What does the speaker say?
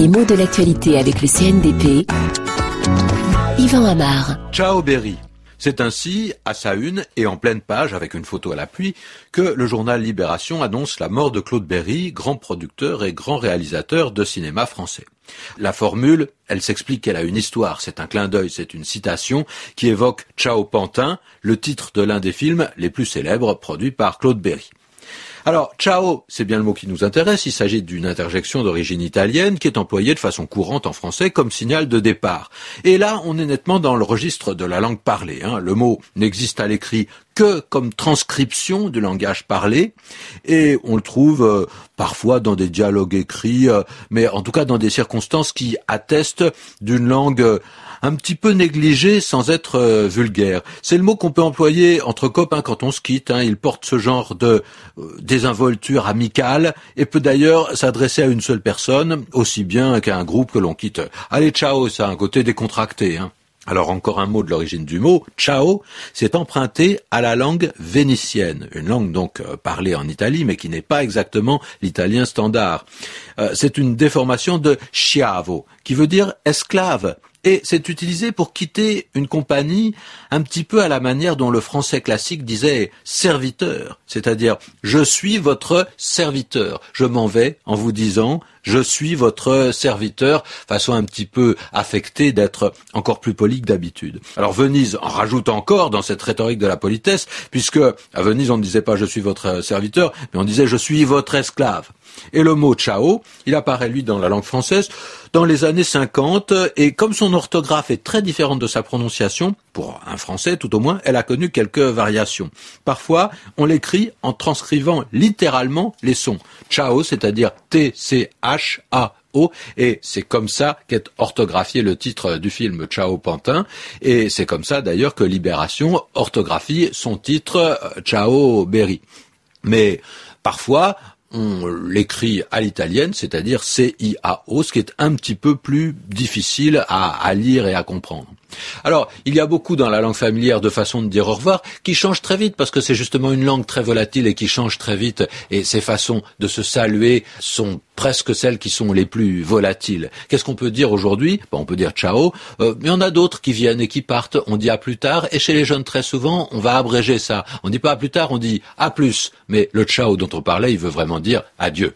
Les mots de l'actualité avec le CNDP. Yvan Amar. Ciao Berry. C'est ainsi, à sa une et en pleine page, avec une photo à l'appui, que le journal Libération annonce la mort de Claude Berry, grand producteur et grand réalisateur de cinéma français. La formule, elle s'explique qu'elle a une histoire, c'est un clin d'œil, c'est une citation qui évoque Ciao Pantin, le titre de l'un des films les plus célèbres produits par Claude Berry. Alors, ciao, c'est bien le mot qui nous intéresse. Il s'agit d'une interjection d'origine italienne qui est employée de façon courante en français comme signal de départ. Et là, on est nettement dans le registre de la langue parlée. Hein. Le mot n'existe à l'écrit que comme transcription du langage parlé, et on le trouve euh, parfois dans des dialogues écrits, euh, mais en tout cas dans des circonstances qui attestent d'une langue euh, un petit peu négligée sans être vulgaire. C'est le mot qu'on peut employer entre copains quand on se quitte. Hein. Il porte ce genre de désinvolture amicale et peut d'ailleurs s'adresser à une seule personne, aussi bien qu'à un groupe que l'on quitte. Allez, ciao, ça a un côté décontracté. Hein. Alors encore un mot de l'origine du mot, ciao, c'est emprunté à la langue vénitienne, une langue donc euh, parlée en Italie mais qui n'est pas exactement l'italien standard. Euh, c'est une déformation de schiavo qui veut dire esclave et c'est utilisé pour quitter une compagnie un petit peu à la manière dont le français classique disait serviteur, c'est-à-dire je suis votre serviteur. Je m'en vais en vous disant je suis votre serviteur, façon un petit peu affectée d'être encore plus poli que d'habitude. Alors Venise en rajoute encore dans cette rhétorique de la politesse, puisque à Venise on ne disait pas je suis votre serviteur, mais on disait je suis votre esclave. Et le mot ciao, il apparaît lui dans la langue française dans les années 50 et comme son orthographe est très différente de sa prononciation, pour un français tout au moins, elle a connu quelques variations. Parfois, on l'écrit en transcrivant littéralement les sons. Ciao, c'est-à-dire T-C-H-A. O, et c'est comme ça qu'est orthographié le titre du film Ciao Pantin, et c'est comme ça d'ailleurs que Libération orthographie son titre euh, Ciao Berry. Mais parfois, on l'écrit à l'italienne, c'est-à-dire C-I-A-O, ce qui est un petit peu plus difficile à, lire et à comprendre. Alors, il y a beaucoup dans la langue familière de façons de dire au revoir qui changent très vite parce que c'est justement une langue très volatile et qui change très vite et ces façons de se saluer sont presque celles qui sont les plus volatiles. Qu'est-ce qu'on peut dire aujourd'hui? On peut dire ciao, euh, mais on a d'autres qui viennent et qui partent. On dit à plus tard et chez les jeunes très souvent, on va abréger ça. On ne dit pas à plus tard, on dit à plus. Mais le ciao dont on parlait, il veut vraiment dire adieu.